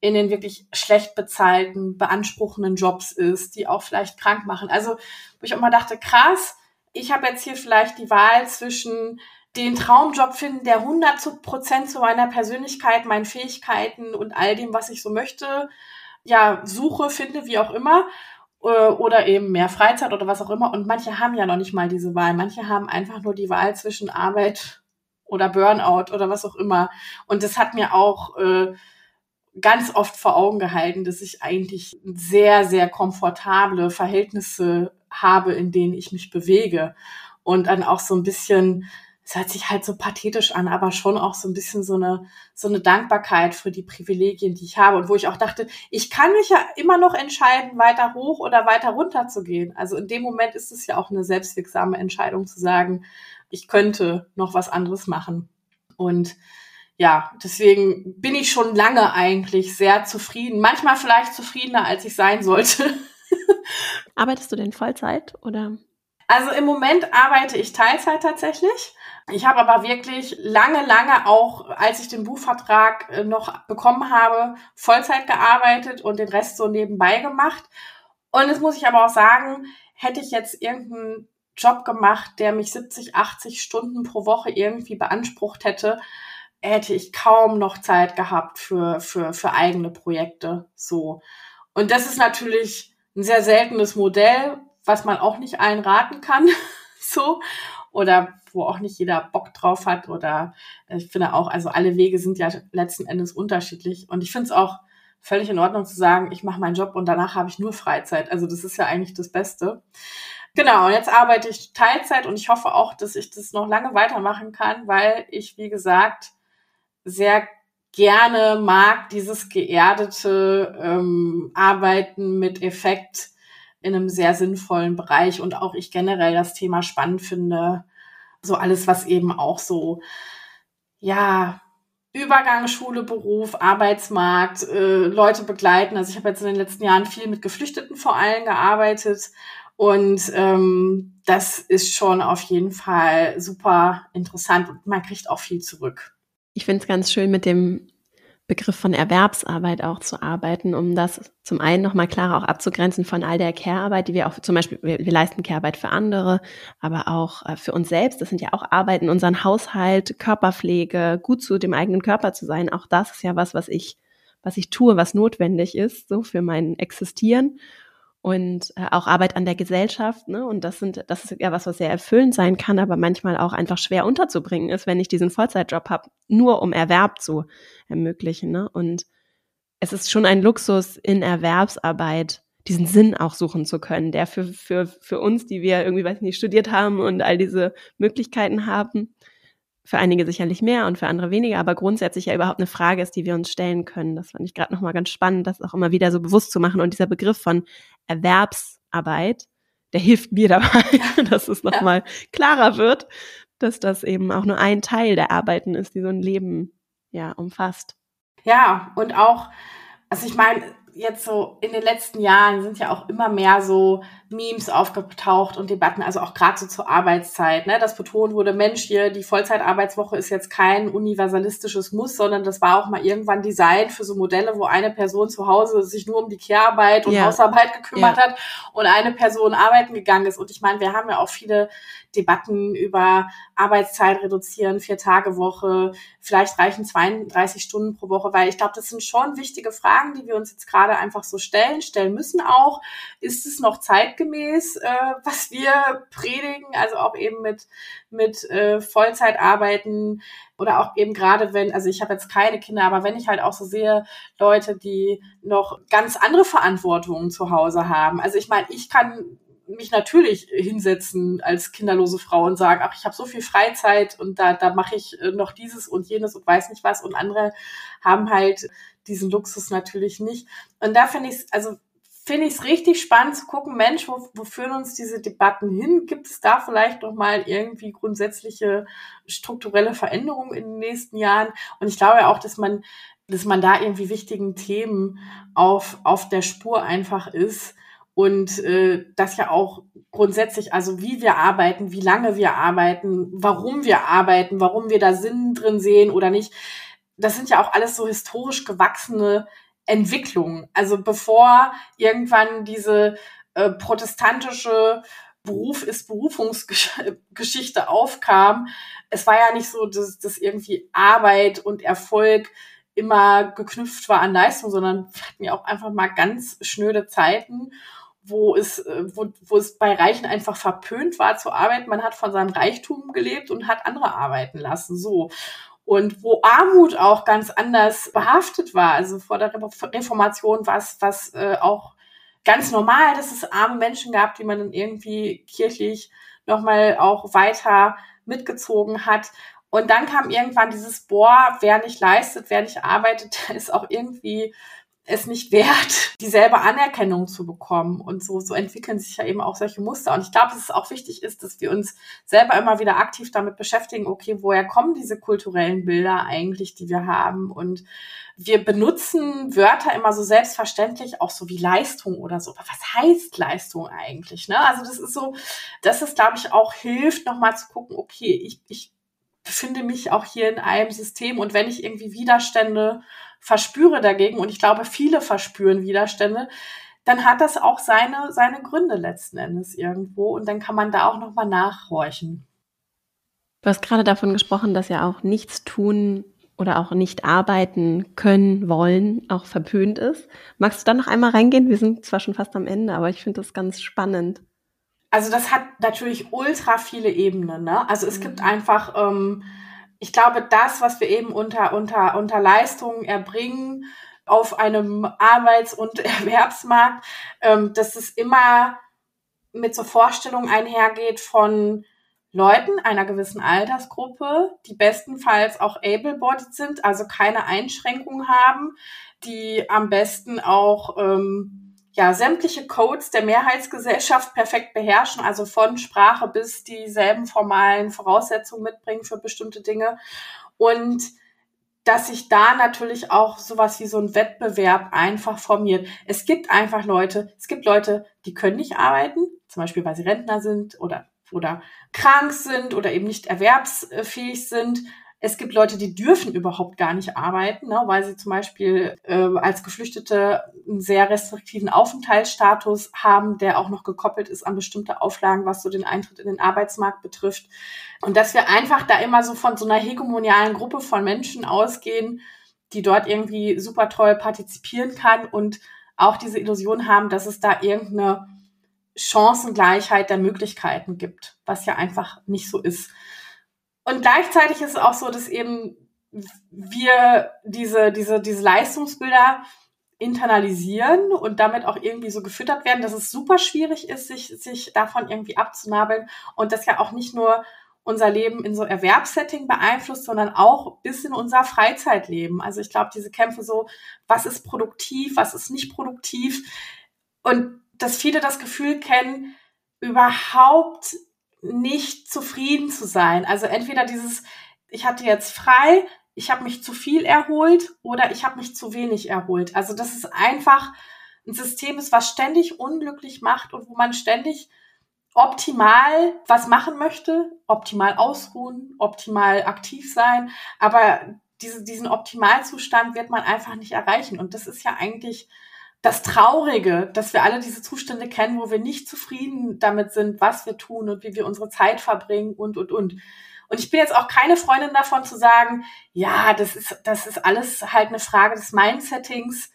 in den wirklich schlecht bezahlten, beanspruchenden Jobs ist, die auch vielleicht krank machen. Also, wo ich auch mal dachte, krass, ich habe jetzt hier vielleicht die Wahl zwischen den Traumjob finden, der 100 Prozent zu meiner Persönlichkeit, meinen Fähigkeiten und all dem, was ich so möchte, ja, suche, finde, wie auch immer, äh, oder eben mehr Freizeit oder was auch immer. Und manche haben ja noch nicht mal diese Wahl. Manche haben einfach nur die Wahl zwischen Arbeit oder Burnout oder was auch immer. Und das hat mir auch äh, ganz oft vor Augen gehalten, dass ich eigentlich sehr, sehr komfortable Verhältnisse habe, in denen ich mich bewege. Und dann auch so ein bisschen, es hört sich halt so pathetisch an, aber schon auch so ein bisschen so eine, so eine Dankbarkeit für die Privilegien, die ich habe. Und wo ich auch dachte, ich kann mich ja immer noch entscheiden, weiter hoch oder weiter runter zu gehen. Also in dem Moment ist es ja auch eine selbstwirksame Entscheidung zu sagen, ich könnte noch was anderes machen. Und ja, deswegen bin ich schon lange eigentlich sehr zufrieden. Manchmal vielleicht zufriedener, als ich sein sollte. Arbeitest du denn Vollzeit oder? Also im Moment arbeite ich Teilzeit tatsächlich. Ich habe aber wirklich lange, lange auch, als ich den Buchvertrag äh, noch bekommen habe, Vollzeit gearbeitet und den Rest so nebenbei gemacht. Und jetzt muss ich aber auch sagen, hätte ich jetzt irgendeinen Job gemacht, der mich 70, 80 Stunden pro Woche irgendwie beansprucht hätte, hätte ich kaum noch Zeit gehabt für, für, für eigene Projekte. So. Und das ist natürlich ein sehr seltenes Modell, was man auch nicht allen raten kann. so. Oder wo auch nicht jeder Bock drauf hat. Oder ich finde auch, also alle Wege sind ja letzten Endes unterschiedlich. Und ich finde es auch völlig in Ordnung zu sagen, ich mache meinen Job und danach habe ich nur Freizeit. Also das ist ja eigentlich das Beste. Genau, und jetzt arbeite ich Teilzeit und ich hoffe auch, dass ich das noch lange weitermachen kann, weil ich, wie gesagt, sehr gerne mag dieses geerdete ähm, Arbeiten mit Effekt in einem sehr sinnvollen Bereich und auch ich generell das Thema spannend finde. So alles, was eben auch so, ja, Übergang Schule, Beruf, Arbeitsmarkt, äh, Leute begleiten. Also ich habe jetzt in den letzten Jahren viel mit Geflüchteten vor allem gearbeitet und ähm, das ist schon auf jeden Fall super interessant und man kriegt auch viel zurück. Ich finde es ganz schön, mit dem Begriff von Erwerbsarbeit auch zu arbeiten, um das zum einen nochmal klarer auch abzugrenzen von all der Care-Arbeit, die wir auch zum Beispiel, wir, wir leisten Care-Arbeit für andere, aber auch äh, für uns selbst. Das sind ja auch Arbeiten, unseren Haushalt, Körperpflege, gut zu dem eigenen Körper zu sein. Auch das ist ja was, was ich, was ich tue, was notwendig ist, so für mein Existieren und äh, auch Arbeit an der Gesellschaft. Ne? Und das sind, das ist ja was, was sehr erfüllend sein kann, aber manchmal auch einfach schwer unterzubringen ist, wenn ich diesen Vollzeitjob habe, nur um Erwerb zu ermöglichen. Ne? Und es ist schon ein Luxus in Erwerbsarbeit, diesen Sinn auch suchen zu können, der für, für, für uns, die wir irgendwie, weiß nicht, studiert haben und all diese Möglichkeiten haben, für einige sicherlich mehr und für andere weniger, aber grundsätzlich ja überhaupt eine Frage ist, die wir uns stellen können. Das fand ich gerade nochmal ganz spannend, das auch immer wieder so bewusst zu machen. Und dieser Begriff von Erwerbsarbeit, der hilft mir dabei, dass es nochmal ja. klarer wird, dass das eben auch nur ein Teil der Arbeiten ist, die so ein Leben ja umfasst. Ja, und auch, also ich meine, jetzt so in den letzten Jahren sind ja auch immer mehr so Memes aufgetaucht und Debatten, also auch gerade so zur Arbeitszeit, ne, dass betont wurde, Mensch, hier die Vollzeitarbeitswoche ist jetzt kein universalistisches Muss, sondern das war auch mal irgendwann Design für so Modelle, wo eine Person zu Hause sich nur um die Kehrarbeit und ja. Hausarbeit gekümmert ja. hat und eine Person arbeiten gegangen ist. Und ich meine, wir haben ja auch viele Debatten über Arbeitszeit reduzieren, vier Tage Woche, vielleicht reichen 32 Stunden pro Woche, weil ich glaube, das sind schon wichtige Fragen, die wir uns jetzt gerade einfach so stellen, stellen müssen auch. Ist es noch zeitgemäß, äh, was wir predigen, also auch eben mit, mit äh, Vollzeitarbeiten oder auch eben gerade wenn, also ich habe jetzt keine Kinder, aber wenn ich halt auch so sehe, Leute, die noch ganz andere Verantwortungen zu Hause haben. Also ich meine, ich kann mich natürlich hinsetzen als kinderlose Frau und sagen, ach, ich habe so viel Freizeit und da, da mache ich äh, noch dieses und jenes und weiß nicht was. Und andere haben halt diesen Luxus natürlich nicht. Und da finde ich also finde ich es richtig spannend zu gucken, Mensch, wo, wo führen uns diese Debatten hin? Gibt es da vielleicht noch mal irgendwie grundsätzliche strukturelle Veränderungen in den nächsten Jahren? Und ich glaube auch, dass man, dass man da irgendwie wichtigen Themen auf, auf der Spur einfach ist und äh, das ja auch grundsätzlich, also wie wir arbeiten, wie lange wir arbeiten, warum wir arbeiten, warum wir da Sinn drin sehen oder nicht, das sind ja auch alles so historisch gewachsene Entwicklungen. Also bevor irgendwann diese äh, protestantische Beruf ist Berufungsgeschichte aufkam, es war ja nicht so, dass, dass irgendwie Arbeit und Erfolg immer geknüpft war an Leistung, sondern wir hatten ja auch einfach mal ganz schnöde Zeiten wo es, äh, wo, wo es bei Reichen einfach verpönt war zu arbeiten. Man hat von seinem Reichtum gelebt und hat andere arbeiten lassen. So. Und wo Armut auch ganz anders behaftet war. Also vor der Reformation war es was äh, auch ganz normal, dass es arme Menschen gab, die man dann irgendwie kirchlich nochmal auch weiter mitgezogen hat. Und dann kam irgendwann dieses, boah, wer nicht leistet, wer nicht arbeitet, ist auch irgendwie es nicht wert, dieselbe Anerkennung zu bekommen. Und so, so entwickeln sich ja eben auch solche Muster. Und ich glaube, dass es auch wichtig ist, dass wir uns selber immer wieder aktiv damit beschäftigen, okay, woher kommen diese kulturellen Bilder eigentlich, die wir haben? Und wir benutzen Wörter immer so selbstverständlich, auch so wie Leistung oder so. Aber was heißt Leistung eigentlich? Ne? Also das ist so, dass es, glaube ich, auch hilft, nochmal zu gucken, okay, ich, ich befinde mich auch hier in einem System und wenn ich irgendwie Widerstände verspüre dagegen, und ich glaube, viele verspüren Widerstände, dann hat das auch seine, seine Gründe letzten Endes irgendwo und dann kann man da auch nochmal nachhorchen. Du hast gerade davon gesprochen, dass ja auch nichts tun oder auch nicht arbeiten können, wollen, auch verpönt ist. Magst du da noch einmal reingehen? Wir sind zwar schon fast am Ende, aber ich finde das ganz spannend. Also das hat natürlich ultra viele Ebenen. Ne? Also es mhm. gibt einfach ähm, ich glaube, das, was wir eben unter, unter, unter Leistungen erbringen auf einem Arbeits- und Erwerbsmarkt, ähm, dass es immer mit so Vorstellungen einhergeht von Leuten einer gewissen Altersgruppe, die bestenfalls auch able-bodied sind, also keine Einschränkungen haben, die am besten auch ähm, ja, sämtliche Codes der Mehrheitsgesellschaft perfekt beherrschen, also von Sprache bis dieselben formalen Voraussetzungen mitbringen für bestimmte Dinge. Und dass sich da natürlich auch sowas wie so ein Wettbewerb einfach formiert. Es gibt einfach Leute, es gibt Leute, die können nicht arbeiten, zum Beispiel weil sie Rentner sind oder, oder krank sind oder eben nicht erwerbsfähig sind. Es gibt Leute, die dürfen überhaupt gar nicht arbeiten, ne, weil sie zum Beispiel äh, als Geflüchtete einen sehr restriktiven Aufenthaltsstatus haben, der auch noch gekoppelt ist an bestimmte Auflagen, was so den Eintritt in den Arbeitsmarkt betrifft. Und dass wir einfach da immer so von so einer hegemonialen Gruppe von Menschen ausgehen, die dort irgendwie super toll partizipieren kann und auch diese Illusion haben, dass es da irgendeine Chancengleichheit der Möglichkeiten gibt, was ja einfach nicht so ist. Und gleichzeitig ist es auch so, dass eben wir diese, diese, diese Leistungsbilder internalisieren und damit auch irgendwie so gefüttert werden, dass es super schwierig ist, sich, sich davon irgendwie abzunabeln und das ja auch nicht nur unser Leben in so Erwerbssetting beeinflusst, sondern auch bis in unser Freizeitleben. Also ich glaube, diese Kämpfe so, was ist produktiv, was ist nicht produktiv und dass viele das Gefühl kennen, überhaupt nicht zufrieden zu sein. Also entweder dieses, ich hatte jetzt frei, ich habe mich zu viel erholt oder ich habe mich zu wenig erholt. Also das ist einfach ein System ist, was ständig unglücklich macht und wo man ständig optimal was machen möchte, optimal ausruhen, optimal aktiv sein, aber diese, diesen Optimalzustand wird man einfach nicht erreichen. Und das ist ja eigentlich das Traurige, dass wir alle diese Zustände kennen, wo wir nicht zufrieden damit sind, was wir tun und wie wir unsere Zeit verbringen und, und, und. Und ich bin jetzt auch keine Freundin davon zu sagen, ja, das ist, das ist alles halt eine Frage des Mindsettings.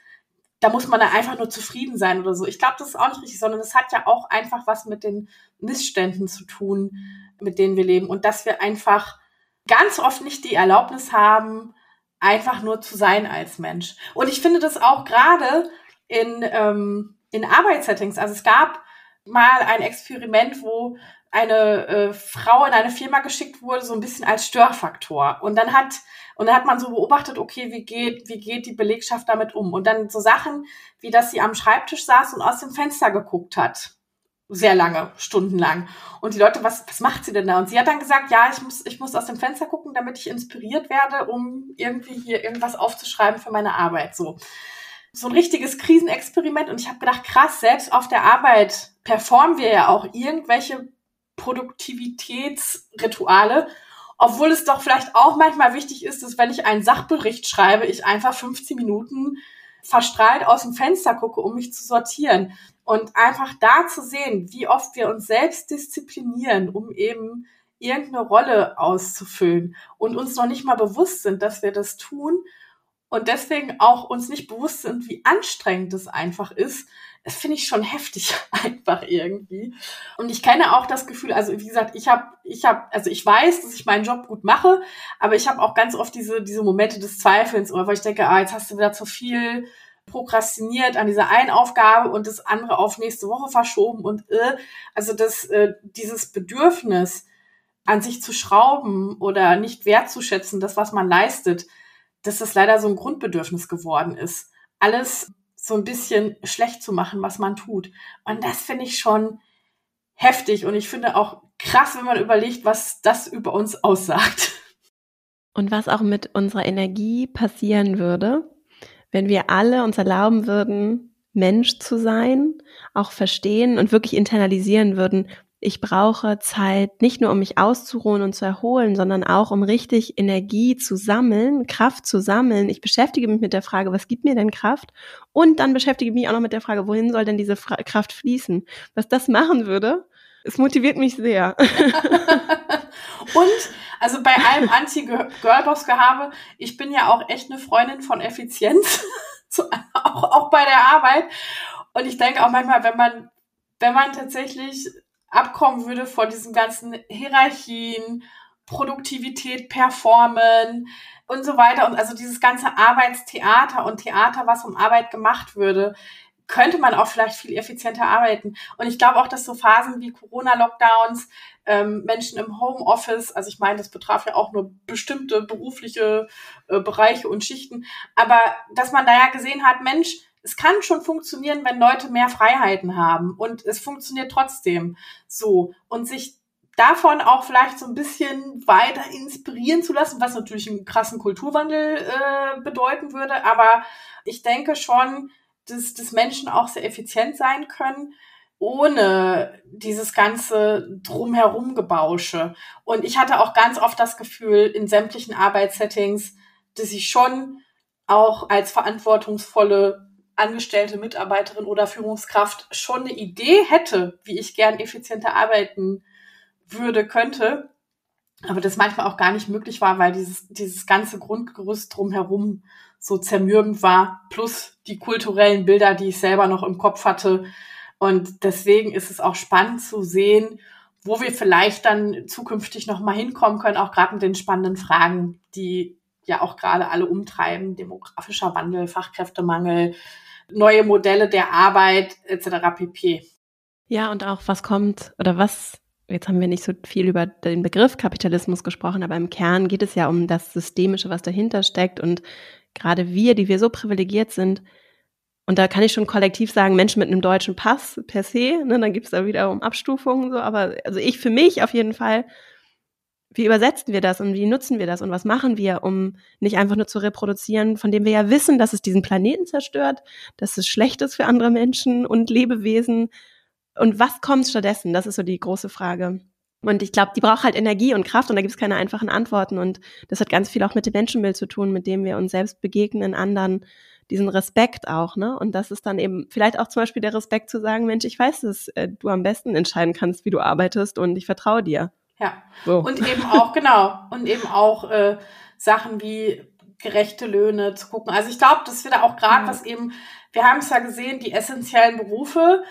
Da muss man da einfach nur zufrieden sein oder so. Ich glaube, das ist auch nicht richtig, sondern es hat ja auch einfach was mit den Missständen zu tun, mit denen wir leben. Und dass wir einfach ganz oft nicht die Erlaubnis haben, einfach nur zu sein als Mensch. Und ich finde das auch gerade in, ähm, in Arbeitssettings. Also es gab mal ein Experiment, wo eine äh, Frau in eine Firma geschickt wurde, so ein bisschen als Störfaktor. Und dann hat und dann hat man so beobachtet, okay, wie geht wie geht die Belegschaft damit um? Und dann so Sachen, wie dass sie am Schreibtisch saß und aus dem Fenster geguckt hat, sehr lange, stundenlang. Und die Leute, was was macht sie denn da? Und sie hat dann gesagt, ja, ich muss ich muss aus dem Fenster gucken, damit ich inspiriert werde, um irgendwie hier irgendwas aufzuschreiben für meine Arbeit. So so ein richtiges Krisenexperiment und ich habe gedacht, krass, selbst auf der Arbeit performen wir ja auch irgendwelche Produktivitätsrituale, obwohl es doch vielleicht auch manchmal wichtig ist, dass wenn ich einen Sachbericht schreibe, ich einfach 15 Minuten verstrahlt aus dem Fenster gucke, um mich zu sortieren. Und einfach da zu sehen, wie oft wir uns selbst disziplinieren, um eben irgendeine Rolle auszufüllen und uns noch nicht mal bewusst sind, dass wir das tun und deswegen auch uns nicht bewusst sind, wie anstrengend es einfach ist, das finde ich schon heftig einfach irgendwie. Und ich kenne auch das Gefühl, also wie gesagt, ich habe, ich habe, also ich weiß, dass ich meinen Job gut mache, aber ich habe auch ganz oft diese diese Momente des Zweifelns, oder wo ich denke, ah, jetzt hast du wieder zu viel prokrastiniert an dieser einen Aufgabe und das andere auf nächste Woche verschoben und äh, also das äh, dieses Bedürfnis an sich zu schrauben oder nicht wertzuschätzen, das was man leistet, dass das leider so ein Grundbedürfnis geworden ist. Alles so ein bisschen schlecht zu machen, was man tut. Und das finde ich schon heftig und ich finde auch krass, wenn man überlegt, was das über uns aussagt. Und was auch mit unserer Energie passieren würde, wenn wir alle uns erlauben würden, Mensch zu sein, auch verstehen und wirklich internalisieren würden, ich brauche Zeit nicht nur, um mich auszuruhen und zu erholen, sondern auch, um richtig Energie zu sammeln, Kraft zu sammeln. Ich beschäftige mich mit der Frage, was gibt mir denn Kraft? Und dann beschäftige ich mich auch noch mit der Frage, wohin soll denn diese Fra Kraft fließen? Was das machen würde, es motiviert mich sehr. und also bei allem Anti-Girlboss-Gehabe, ich bin ja auch echt eine Freundin von Effizienz, auch, auch bei der Arbeit. Und ich denke auch manchmal, wenn man, wenn man tatsächlich abkommen würde von diesen ganzen Hierarchien, Produktivität, Performen und so weiter. Und also dieses ganze Arbeitstheater und Theater, was um Arbeit gemacht würde, könnte man auch vielleicht viel effizienter arbeiten. Und ich glaube auch, dass so Phasen wie Corona-Lockdowns, ähm, Menschen im Homeoffice, also ich meine, das betraf ja auch nur bestimmte berufliche äh, Bereiche und Schichten, aber dass man da ja gesehen hat, Mensch, es kann schon funktionieren, wenn Leute mehr Freiheiten haben und es funktioniert trotzdem so und sich davon auch vielleicht so ein bisschen weiter inspirieren zu lassen, was natürlich einen krassen Kulturwandel äh, bedeuten würde, aber ich denke schon, dass, dass Menschen auch sehr effizient sein können ohne dieses ganze drumherum Gebausche. Und ich hatte auch ganz oft das Gefühl in sämtlichen Arbeitssettings, dass ich schon auch als verantwortungsvolle angestellte Mitarbeiterin oder Führungskraft schon eine Idee hätte, wie ich gern effizienter arbeiten würde, könnte, aber das manchmal auch gar nicht möglich war, weil dieses, dieses ganze Grundgerüst drumherum so zermürbend war, plus die kulturellen Bilder, die ich selber noch im Kopf hatte. Und deswegen ist es auch spannend zu sehen, wo wir vielleicht dann zukünftig nochmal hinkommen können, auch gerade mit den spannenden Fragen, die ja auch gerade alle umtreiben, demografischer Wandel, Fachkräftemangel, neue Modelle der Arbeit etc. pp. Ja, und auch was kommt oder was, jetzt haben wir nicht so viel über den Begriff Kapitalismus gesprochen, aber im Kern geht es ja um das Systemische, was dahinter steckt und gerade wir, die wir so privilegiert sind, und da kann ich schon kollektiv sagen, Menschen mit einem deutschen Pass per se, ne, dann gibt es da wiederum Abstufungen so, aber also ich für mich auf jeden Fall wie übersetzen wir das und wie nutzen wir das und was machen wir, um nicht einfach nur zu reproduzieren, von dem wir ja wissen, dass es diesen Planeten zerstört, dass es schlecht ist für andere Menschen und Lebewesen. Und was kommt stattdessen? Das ist so die große Frage. Und ich glaube, die braucht halt Energie und Kraft und da gibt es keine einfachen Antworten. Und das hat ganz viel auch mit dem Menschenbild zu tun, mit dem wir uns selbst begegnen, anderen, diesen Respekt auch, ne? Und das ist dann eben vielleicht auch zum Beispiel der Respekt zu sagen, Mensch, ich weiß, dass äh, du am besten entscheiden kannst, wie du arbeitest und ich vertraue dir. Ja. So. Und eben auch, genau, und eben auch äh, Sachen wie gerechte Löhne zu gucken. Also ich glaube, das wird auch gerade, ja. was eben, wir haben es ja gesehen, die essentiellen Berufe,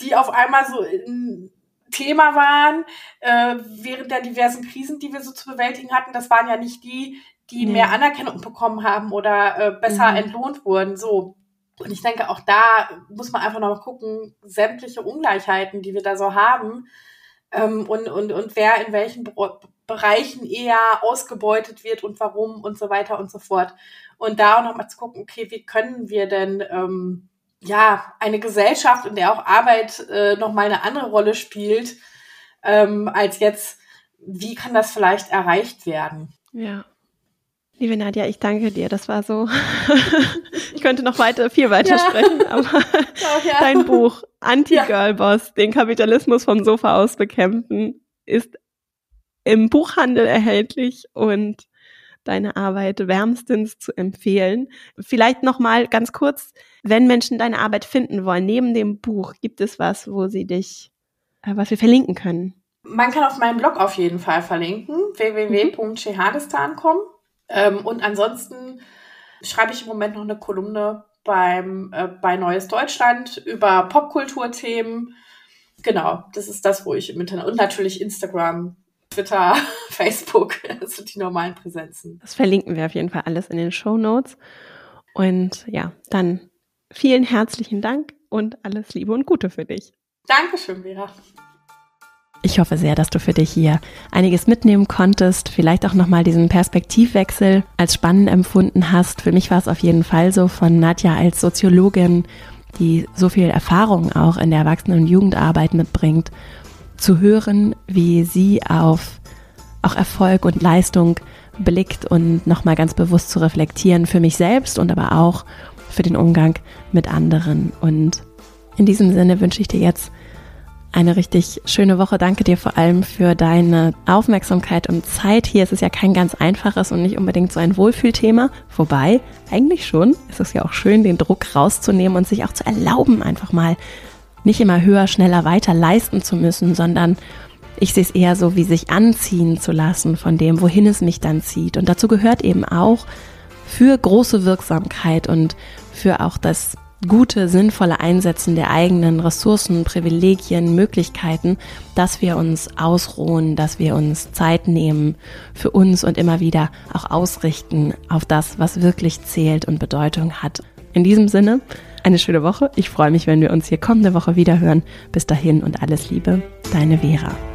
die auf einmal so ein Thema waren, äh, während der diversen Krisen, die wir so zu bewältigen hatten, das waren ja nicht die, die nee. mehr Anerkennung bekommen haben oder äh, besser mhm. entlohnt wurden. So. Und ich denke, auch da muss man einfach noch mal gucken, sämtliche Ungleichheiten, die wir da so haben, ähm, und, und, und wer in welchen Bereichen eher ausgebeutet wird und warum und so weiter und so fort. Und da auch nochmal zu gucken, okay, wie können wir denn ähm, ja eine Gesellschaft, in der auch Arbeit äh, nochmal eine andere Rolle spielt, ähm, als jetzt, wie kann das vielleicht erreicht werden? Ja. Liebe Nadja, ich danke dir. Das war so. ich könnte noch weiter, viel weiter ja. sprechen, aber ja. dein Buch Anti-Girlboss, ja. den Kapitalismus vom Sofa aus bekämpfen, ist im Buchhandel erhältlich und deine Arbeit wärmstens zu empfehlen. Vielleicht noch mal ganz kurz, wenn Menschen deine Arbeit finden wollen, neben dem Buch, gibt es was, wo sie dich, äh, was wir verlinken können? Man kann auf meinem Blog auf jeden Fall verlinken, www.chehadistan.com. Ähm, und ansonsten schreibe ich im Moment noch eine Kolumne beim, äh, bei Neues Deutschland über Popkulturthemen. Genau, das ist das, wo ich im Internet und natürlich Instagram, Twitter, Facebook, das sind die normalen Präsenzen. Das verlinken wir auf jeden Fall alles in den Show Notes. Und ja, dann vielen herzlichen Dank und alles Liebe und Gute für dich. Dankeschön, Vera. Ich hoffe sehr, dass du für dich hier einiges mitnehmen konntest, vielleicht auch nochmal diesen Perspektivwechsel als spannend empfunden hast. Für mich war es auf jeden Fall so von Nadja als Soziologin, die so viel Erfahrung auch in der Erwachsenen- und Jugendarbeit mitbringt, zu hören, wie sie auf auch Erfolg und Leistung blickt und nochmal ganz bewusst zu reflektieren für mich selbst und aber auch für den Umgang mit anderen. Und in diesem Sinne wünsche ich dir jetzt eine richtig schöne Woche. Danke dir vor allem für deine Aufmerksamkeit und Zeit hier. Es ist ja kein ganz einfaches und nicht unbedingt so ein Wohlfühlthema. Wobei, eigentlich schon. Es ist ja auch schön, den Druck rauszunehmen und sich auch zu erlauben, einfach mal nicht immer höher, schneller, weiter leisten zu müssen, sondern ich sehe es eher so, wie sich anziehen zu lassen von dem, wohin es mich dann zieht. Und dazu gehört eben auch für große Wirksamkeit und für auch das gute, sinnvolle Einsetzen der eigenen Ressourcen, Privilegien, Möglichkeiten, dass wir uns ausruhen, dass wir uns Zeit nehmen für uns und immer wieder auch ausrichten auf das, was wirklich zählt und Bedeutung hat. In diesem Sinne, eine schöne Woche. Ich freue mich, wenn wir uns hier kommende Woche wieder hören. Bis dahin und alles Liebe, deine Vera.